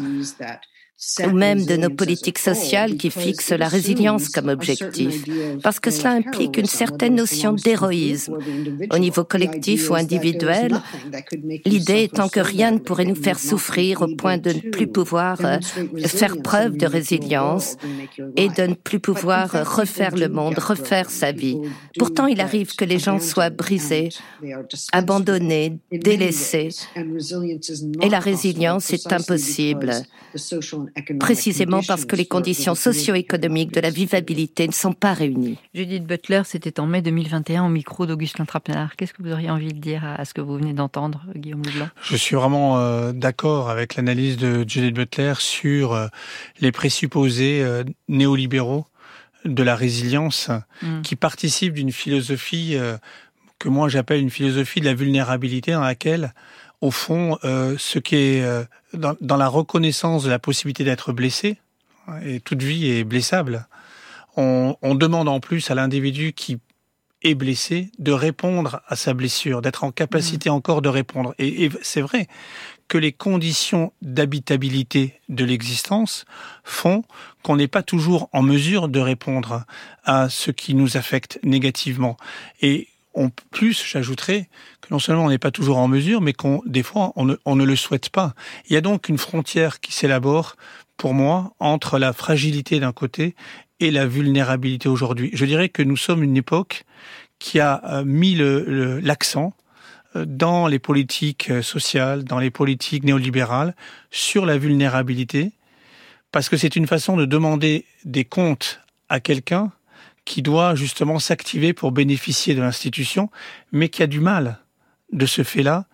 ou même de nos politiques sociales qui fixent la résilience comme objectif, parce que cela implique une certaine notion d'héroïsme. Au niveau collectif ou individuel, l'idée étant que rien ne pourrait nous faire souffrir au point de ne plus pouvoir euh, faire preuve de résilience et de ne plus pouvoir refaire le monde, refaire sa vie. Pourtant, il arrive que les gens soient brisés, abandonnés, délaissés, et la résilience est impossible précisément parce que les conditions socio-économiques de la vivabilité ne sont pas réunies. Judith Butler, c'était en mai 2021 au micro d'Augustin Trapenard. Qu'est-ce que vous auriez envie de dire à ce que vous venez d'entendre, Guillaume Leblanc? Je suis vraiment euh, d'accord avec l'analyse de Judith Butler sur euh, les présupposés euh, néolibéraux de la résilience mm. qui participent d'une philosophie que moi j'appelle une philosophie de la vulnérabilité dans laquelle au fond, euh, ce qui est euh, dans, la reconnaissance de la possibilité d'être blessé, et toute vie est blessable, on, demande en plus à l'individu qui est blessé de répondre à sa blessure, d'être en capacité mmh. encore de répondre. Et, c'est vrai que les conditions d'habitabilité de l'existence font qu'on n'est pas toujours en mesure de répondre à ce qui nous affecte négativement. Et en plus, j'ajouterais que non seulement on n'est pas toujours en mesure, mais qu'on des fois on ne, on ne le souhaite pas. Il y a donc une frontière qui s'élabore pour moi entre la fragilité d'un côté et la vulnérabilité aujourd'hui. Je dirais que nous sommes une époque qui a euh, mis l'accent euh, dans les politiques euh, sociales, dans les politiques néolibérales, sur la vulnérabilité, parce que c'est une façon de demander des comptes à quelqu'un qui doit justement s'activer pour bénéficier de l'institution, mais qui a du mal de ce fait-là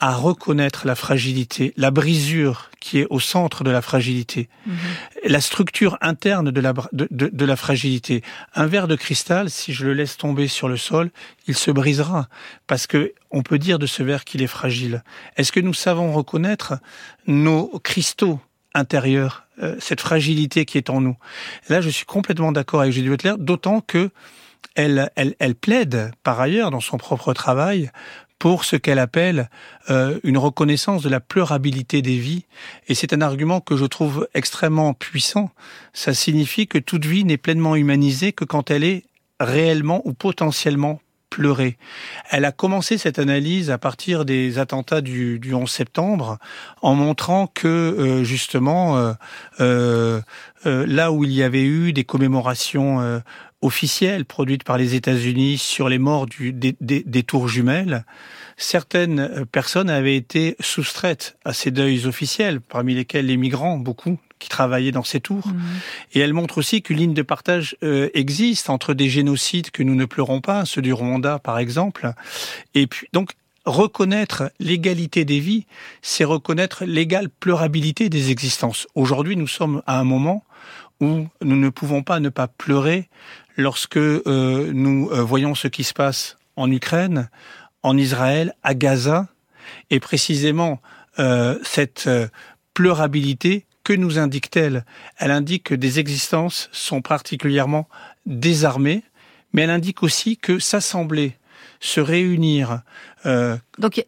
à reconnaître la fragilité, la brisure qui est au centre de la fragilité, mhm. la structure interne de la, de, de, la fragilité. Un verre de cristal, si je le laisse tomber sur le sol, il se brisera parce que on peut dire de ce verre qu'il est fragile. Est-ce que nous savons reconnaître nos cristaux intérieurs, euh, cette fragilité qui est en nous Là, je suis complètement d'accord avec Judith Butler, d'autant que elle, elle, elle plaide par ailleurs dans son propre travail pour ce qu'elle appelle euh, une reconnaissance de la pleurabilité des vies. Et c'est un argument que je trouve extrêmement puissant. Ça signifie que toute vie n'est pleinement humanisée que quand elle est réellement ou potentiellement Elle a commencé cette analyse à partir des attentats du, du 11 septembre en montrant que euh, justement euh, là où il y avait eu des commémorations officielle produite par les États-Unis sur les morts des, des, tours jumelles, certaines euh, personnes avaient été soustraites à ces deuils officiels, parmi lesquels les migrants, beaucoup, qui travaillaient dans ces tours. Mhm. Et elle montre aussi qu'une ligne de partage euh, existe entre des génocides que nous ne pleurons pas, ceux du Rwanda par exemple, et puis donc reconnaître l'égalité des vies, c'est reconnaître l'égale pleurabilité des existences. Aujourd'hui, nous sommes à un moment où nous ne pouvons pas ne pas pleurer lorsque euh, nous euh, voyons ce qui se passe en Ukraine, en Israël, à Gaza, et précisément euh, cette pleurabilité, que nous indique-t-elle Elle indique que des existences sont particulièrement désarmées, mais elle indique aussi que s'assembler, se réunir, euh, Donc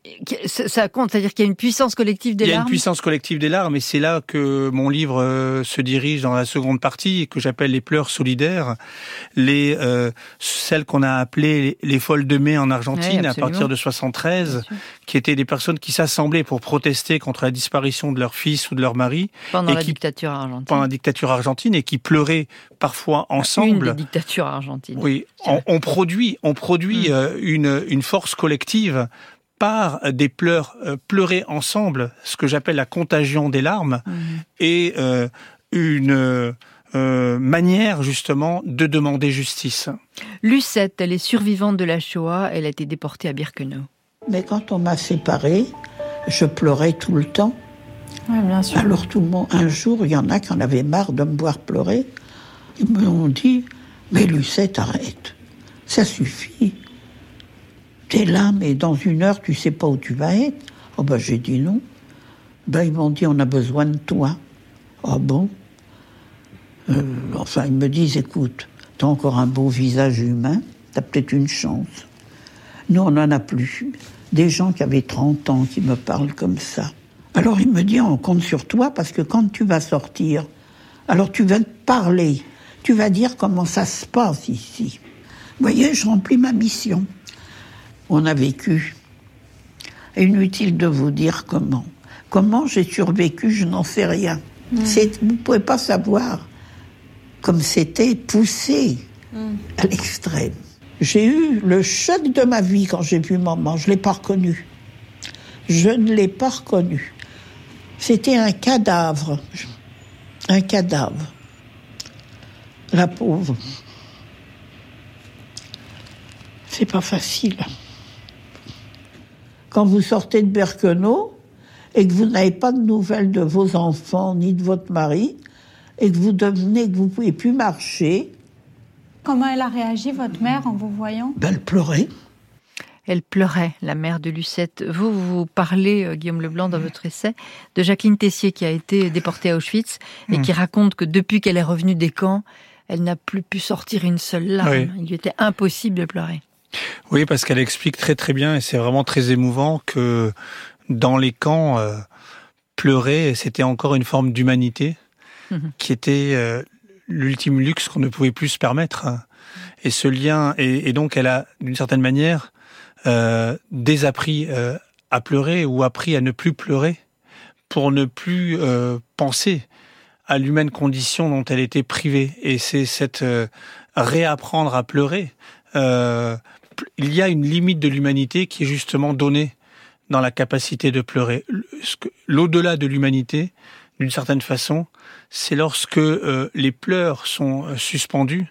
ça compte, c'est-à-dire qu'il y a une puissance collective des larmes. Il y a une puissance collective des larmes, et c'est là que mon livre euh, se dirige dans la seconde partie, que j'appelle les pleurs solidaires, les euh, celles qu'on a appelées les, folles de mai en Argentine à partir de 73, qui étaient des personnes qui s'assemblaient pour protester contre la disparition de leur fils ou de leur mari pendant la dictature argentine. Pendant la dictature argentine, et qui pleuraient parfois ensemble. Une des dictatures argentines. Oui, on, produit, on produit mm. une une force collective par des pleurs euh, pleurer ensemble, ce que j'appelle la contagion des larmes, mhm. et euh, une euh, manière justement de demander justice. Lucette, elle est survivante de la Shoah, elle a été déportée à Birkenau. Mais quand on m'a séparée, je pleurais tout le temps. bien sûr. Alors tout le monde, un jour, il y en a qui en avaient marre de me voir pleurer. Ils m'ont dit, mais Lucette, arrête, ça suffit t'es là, mais dans une heure, tu sais pas où tu vas être. Oh ben j'ai dit non. Ben ils m'ont dit on a besoin de toi. Oh bon? Euh, Enfin ils me disent écoute, t'as encore un beau visage humain, t'as peut-être une chance. Nous on n'en a plus. Des gens qui avaient 30 ans qui me parlent comme ça. Alors il me dit on compte sur toi parce que quand tu vas sortir, alors tu vas parler, tu vas dire comment ça se passe ici. Vous voyez, je remplis ma mission on a vécu. Inutile de vous dire comment. Comment j'ai survécu, je n'en sais rien. Mm. Vous ne pouvez pas savoir comme c'était poussé mm. à l'extrême. J'ai eu le choc de ma vie quand j'ai vu maman. Je ne l'ai pas reconnu. Je ne l'ai pas reconnu. C'était un cadavre. Un cadavre. La pauvre. C'est pas facile quand vous sortez de Berquenot et que vous n'avez pas de nouvelles de vos enfants ni de votre mari et que vous devenez que vous pouvez plus marcher. Comment elle a réagi, votre mère, en vous voyant? Ben, Elle pleurait. Elle pleurait, la mère de Lucette. Vous, vous parlez, euh, Guillaume Leblanc, dans votre essai, de Jacqueline Tessier qui a été déportée à Auschwitz et qui hmm. raconte que depuis qu'elle est revenue des camps, elle n'a plus pu sortir une seule larme. Il lui était impossible de pleurer. Oui, parce qu'elle explique très très bien, et c'est vraiment très émouvant, que dans les camps, euh, pleurer, c'était encore une forme d'humanité mhm. qui était euh, l'ultime luxe qu'on ne pouvait plus se permettre. Et ce lien, et, donc elle a d'une certaine manière euh, désappris euh, à pleurer ou appris à ne plus pleurer pour ne plus euh, penser à l'humaine condition dont elle était privée. Et c'est cette euh, réapprendre à pleurer. Euh, il y a une limite de l'humanité qui est justement donnée dans la capacité de pleurer. L'au-delà de l'humanité, d'une certaine façon, c'est lorsque euh, les pleurs sont suspendus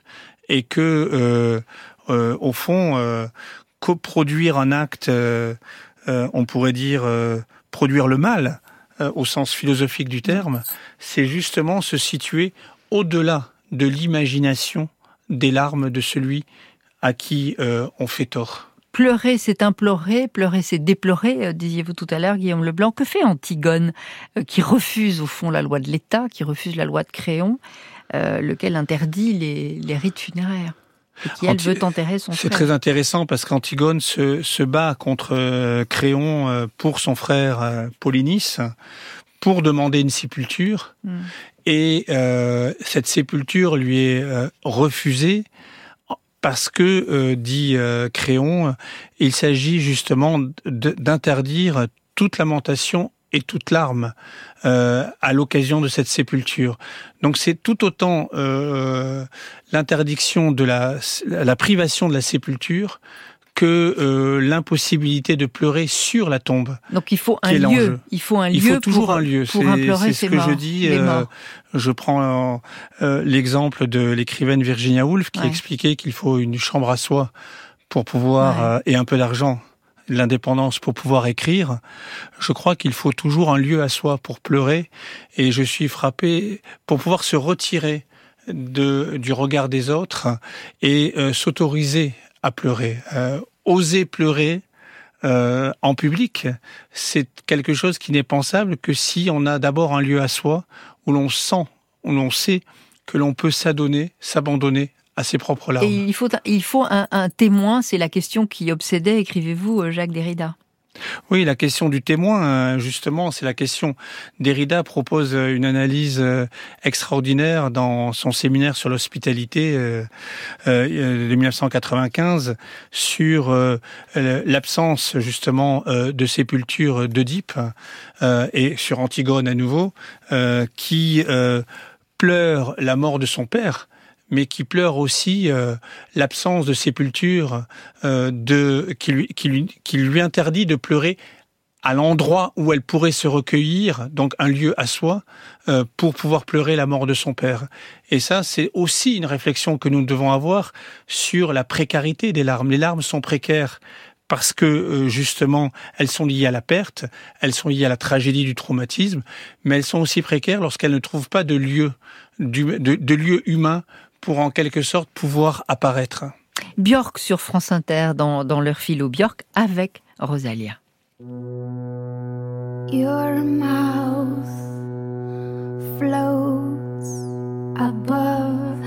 et que, au fond, coproduire un acte, on pourrait dire produire le mal, euh, au sens philosophique du terme, c'est justement se situer au-delà de l'imagination des larmes de celui à qui euh, on fait tort. Pleurer, c'est implorer, pleurer, c'est déplorer, euh, disiez-vous tout à l'heure, Guillaume Leblanc. Que fait Antigone, qui refuse au fond la loi de l'État, qui refuse la loi de Créon, lequel interdit les rites funéraires qui elle veut enterrer son C'est très intéressant parce qu'Antigone se, se, bat contre euh, Créon euh, pour son frère euh, Polynice pour demander une sépulture hmm. et cette sépulture lui est refusée parce que, dit Créon, il s'agit justement d'interdire toute lamentation et toute larme euh, à l'occasion de cette sépulture. Donc c'est tout autant euh, l'interdiction de la, la privation de la sépulture que euh, l'impossibilité de pleurer sur la tombe. Donc il faut un lieu. Il faut un lieu. Il faut toujours un lieu. C'est ce que je dis. Euh, je prends euh, l'exemple de l'écrivaine Virginia Woolf qui expliquait qu'il faut une chambre à soi pour pouvoir et un peu d'argent l'indépendance pour pouvoir écrire, je crois qu'il faut toujours un lieu à soi pour pleurer et je suis frappé pour pouvoir se retirer de, du regard des autres et euh, s'autoriser à pleurer. Euh, oser pleurer euh, en public, c'est quelque chose qui n'est pensable que si on a d'abord un lieu à soi où l'on sent, où l'on sait que l'on peut s'adonner, s'abandonner à ses propres larmes. Et il faut, il faut un, un témoin, c'est la question qui obsédait, écrivez-vous, euh, Jacques Derrida. Oui, la question du témoin, euh, justement, c'est la question. Derrida propose euh, une analyse extraordinaire dans son séminaire sur l'hospitalité de 1995 sur l'absence justement de sépulture d'Oedipe et sur Antigone à nouveau, qui pleure la mort de son père mais qui pleure aussi euh, l'absence de sépulture euh, qui, lui, interdit de pleurer à l'endroit où elle pourrait se recueillir, donc un lieu à soi, euh, pour pouvoir pleurer la mort de son père. Et ça, c'est aussi une réflexion que nous devons avoir sur la précarité des larmes. Les larmes sont précaires parce que justement elles sont liées à la perte, elles sont liées à la tragédie du traumatisme, mais elles sont aussi précaires lorsqu'elles ne trouvent pas de lieu humain pour en quelque sorte pouvoir apparaître. Björk sur France Inter dans, dans leur philo Björk avec Rosalia. Your mouth floats above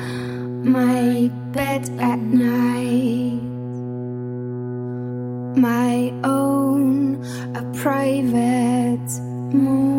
my bed at night. My own, a private moon.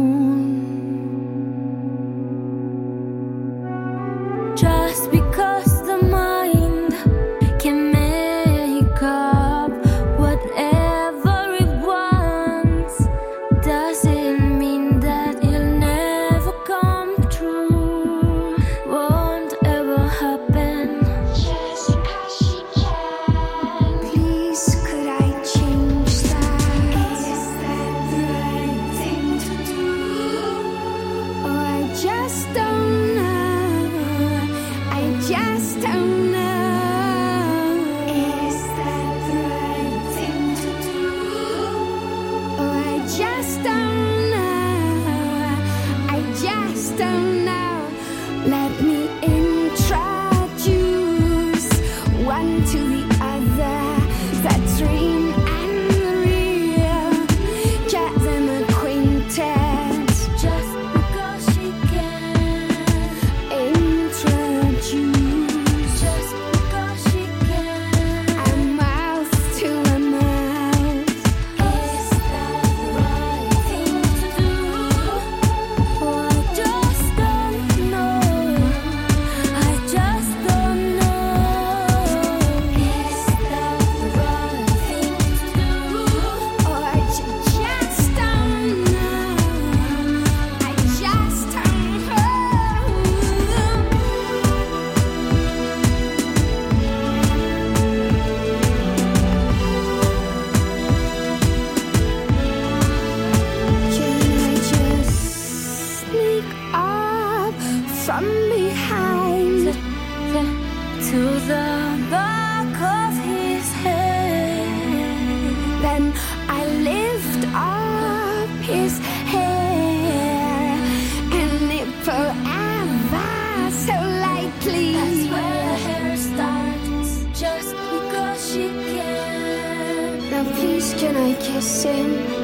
sin.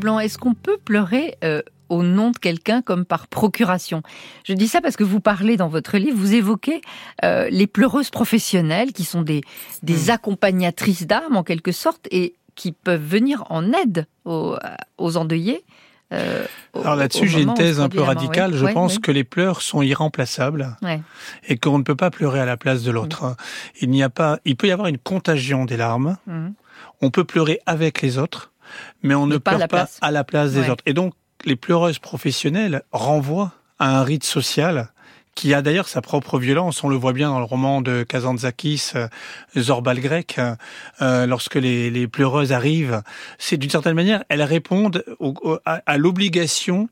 Leblanc, est-ce qu'on peut pleurer euh, au nom de quelqu'un comme par procuration? Je dis ça parce que vous parlez dans votre livre, vous évoquez euh, les pleureuses professionnelles qui sont des, des accompagnatrices d'âme en quelque sorte et qui peuvent venir en aide aux, aux endeuillés. euh, Alors là-dessus, j'ai une thèse un peu radicale. Oui, Je oui, pense oui. que les pleurs sont irremplaçables et qu'on ne peut pas pleurer à la place de l'autre. Il n'y a pas, il peut y avoir une contagion des larmes. Mhm. On peut pleurer avec les autres, mais on ne pas pleure pas à la place des Ouais. autres. Et donc, les pleureuses professionnelles renvoient à un rite social qui a d'ailleurs sa propre violence. On le voit bien dans le roman de Kazantzakis, euh, Zorbal grec. euh, lorsque les, les pleureuses arrivent, c'est d'une certaine manière, elles répondent au- au- à, à l'obligation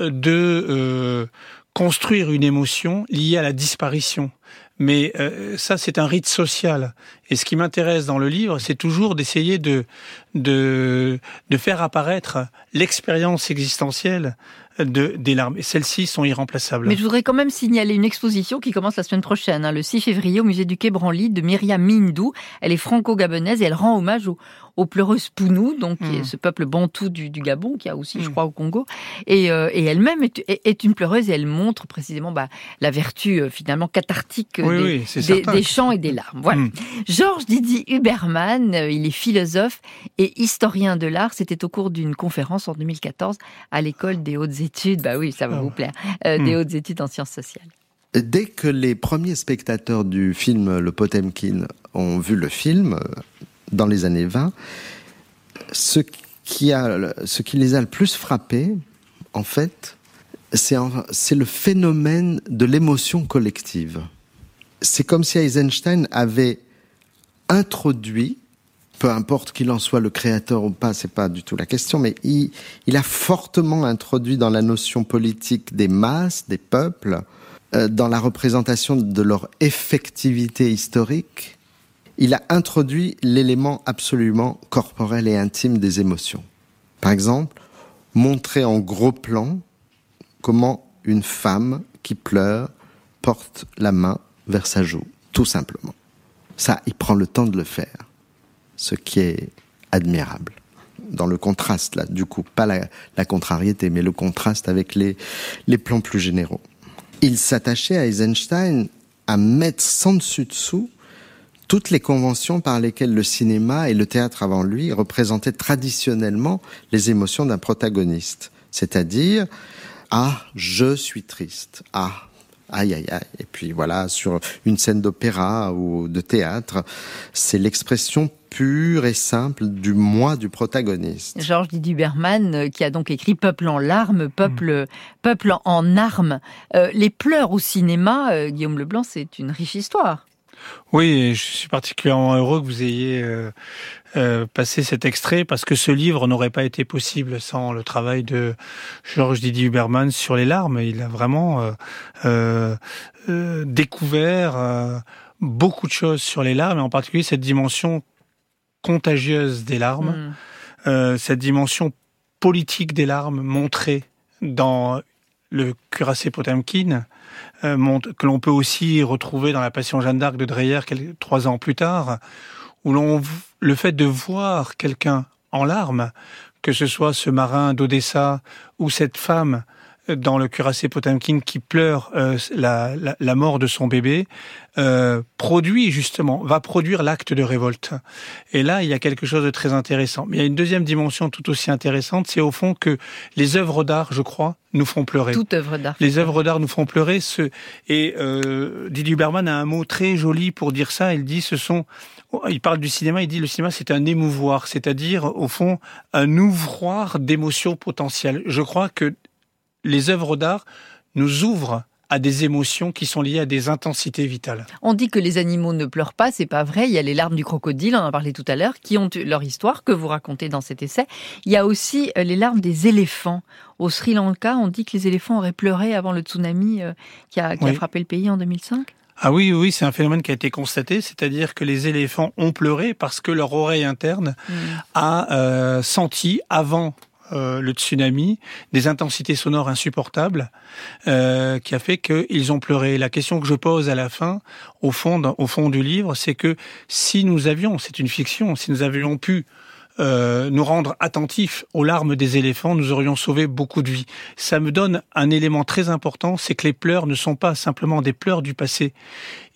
de euh, construire une émotion liée à la disparition. Mais euh, ça, c'est un rite social. Et ce qui m'intéresse dans le livre, c'est toujours d'essayer de, de, de faire apparaître l'expérience existentielle de, des larmes. Et celles-ci sont irremplaçables. Mais je voudrais quand même signaler une exposition qui commence la semaine prochaine, hein, le 6 février au musée du Quai Branly de Myriam Mindou. Elle est franco-gabonaise et elle rend hommage aux, aux pleureuses Pounou, donc qui est Mm. ce peuple bantou du, du Gabon, qui a aussi, je crois, au Congo. Et, euh, et elle-même est, une pleureuse et elle montre précisément bah, la vertu euh, finalement cathartique Oui, des, oui, c'est des, certain. des chants et des larmes. Voilà. Mm. Georges Didier Huberman, euh, il est philosophe et historien de l'art. C'était au cours d'une conférence en 2014 à l'école des hautes études. Bah oui, ça va Ah vous plaire. euh, des hautes études en sciences sociales. Dès que les premiers spectateurs du film Le Potemkin ont vu le film, dans les années 20, ce qui, a, ce qui les a le plus frappés, en fait, c'est le phénomène de l'émotion collective. C'est comme si Eisenstein avait introduit, peu importe qu'il en soit le créateur ou pas, c'est pas du tout la question, mais il, il a fortement introduit dans la notion politique des masses, des peuples, euh, dans la représentation de leur effectivité historique, il a introduit l'élément absolument corporel et intime des émotions. Par exemple, montrer en gros plan comment une femme qui pleure porte la main vers sa joue, tout simplement. Ça, il prend le temps de le faire, ce qui est admirable. Dans le contraste, là, du coup, pas la, contrariété, mais le contraste avec les, les plans plus généraux. Il s'attachait à Eisenstein à mettre sans dessus-dessous toutes les conventions par lesquelles le cinéma et le théâtre avant lui représentaient traditionnellement les émotions d'un protagoniste. C'est-à-dire, ah, je suis triste. Ah, aïe, aïe, aïe. Et puis voilà, sur une scène d'opéra ou de théâtre, c'est l'expression pure et simple du moi du protagoniste. Georges Didier Berman, euh, qui a donc écrit Peuple en larmes, Peuple, Peuple en armes. Euh, les pleurs au cinéma, euh, Guillaume Leblanc, c'est une riche histoire. Oui, je suis particulièrement heureux que vous ayez euh, euh, passé cet extrait parce que ce livre n'aurait pas été possible sans le travail de Georges Didier Huberman sur les larmes. Il a vraiment euh, découvert beaucoup de choses sur les larmes, et en particulier cette dimension contagieuse des larmes, Mm. cette dimension politique des larmes montrée dans le cuirassé Potemkin, euh, que l'on peut aussi retrouver dans la Passion Jeanne d'Arc de Dreyer quelques, trois ans plus tard, où l'on le fait de voir quelqu'un en larmes, que ce soit ce marin d'Odessa ou cette femme dans le cuirassé Potemkin qui pleure euh, la, la, la, mort de son bébé, euh, produit justement, va produire l'acte de révolte. Et là, il y a quelque chose de très intéressant. Mais il y a une deuxième dimension tout aussi intéressante, c'est au fond que les œuvres d'art, je crois, nous font pleurer. Toute œuvre d'art. Les œuvres d'art nous font pleurer. Ce... Et euh, Didier Berman a un mot très joli pour dire ça. Il dit, ce sont il parle du cinéma, il dit le cinéma c'est un émouvoir, c'est-à-dire au fond un ouvroir d'émotions potentielles. Je crois que les œuvres d'art nous ouvrent à des émotions qui sont liées à des intensités vitales. On dit que les animaux ne pleurent pas, c'est pas vrai. Il y a les larmes du crocodile, on en a parlé tout à l'heure, qui ont leur histoire que vous racontez dans cet essai. Il y a aussi euh, les larmes des éléphants. Au Sri Lanka, on dit que les éléphants auraient pleuré avant le tsunami euh, qui a, qui oui. a frappé le pays en 2005. Ah oui, oui, c'est un phénomène qui a été constaté, c'est-à-dire que les éléphants ont pleuré parce que leur oreille interne mmh. a euh, senti avant euh, le tsunami, des intensités sonores insupportables, euh, qui a fait qu'ils ont pleuré. La question que je pose à la fin, au fond, au fond du livre, c'est que si nous avions, c'est une fiction, si nous avions pu euh, nous rendre attentifs aux larmes des éléphants, nous aurions sauvé beaucoup de vies. Ça me donne un élément très important, c'est que les pleurs ne sont pas simplement des pleurs du passé,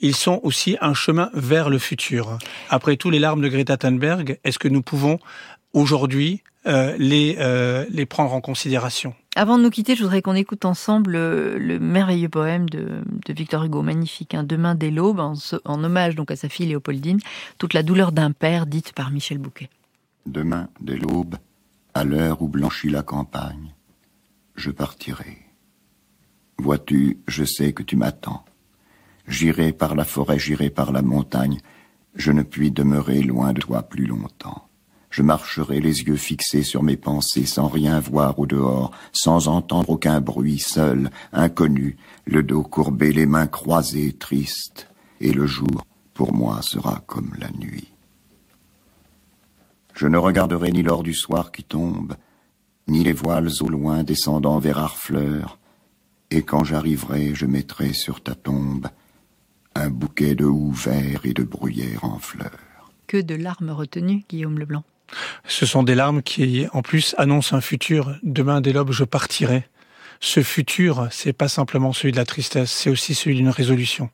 ils sont aussi un chemin vers le futur. Après tout, les larmes de Greta Thunberg, est-ce que nous pouvons aujourd'hui euh, les, euh, les prendre en considération. Avant de nous quitter, je voudrais qu'on écoute ensemble le, le merveilleux poème de, de, Victor Hugo, magnifique, hein, Demain dès l'aube, en, en, hommage donc à sa fille Léopoldine, toute la douleur d'un père, dite par Michel Bouquet. Demain dès l'aube, à l'heure où blanchit la campagne, je partirai. Vois-tu, je sais que tu m'attends. J'irai par la forêt, j'irai par la montagne, je ne puis demeurer loin de toi plus longtemps. Je marcherai les yeux fixés sur mes pensées, sans rien voir au dehors, sans entendre aucun bruit, seul, inconnu, le dos courbé, les mains croisées, triste, et le jour, pour moi, sera comme la nuit. Je ne regarderai ni l'or du soir qui tombe, ni les voiles au loin descendant vers Harfleur, et quand j'arriverai, je mettrai sur ta tombe un bouquet de houx vert et de bruyère en fleurs. Que de larmes retenues, Guillaume Leblanc. Ce sont des larmes qui, en plus, annoncent un futur. Demain, dès l'aube, je partirai. Ce futur, c'est pas simplement celui de la tristesse, c'est aussi celui d'une résolution.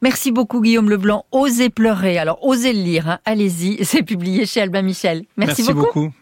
Merci beaucoup Guillaume Leblanc. Osez pleurer. Alors osez le lire. Hein. Allez-y. [LAUGHS] C'est publié chez Albin Michel. Merci, Merci beaucoup. beaucoup.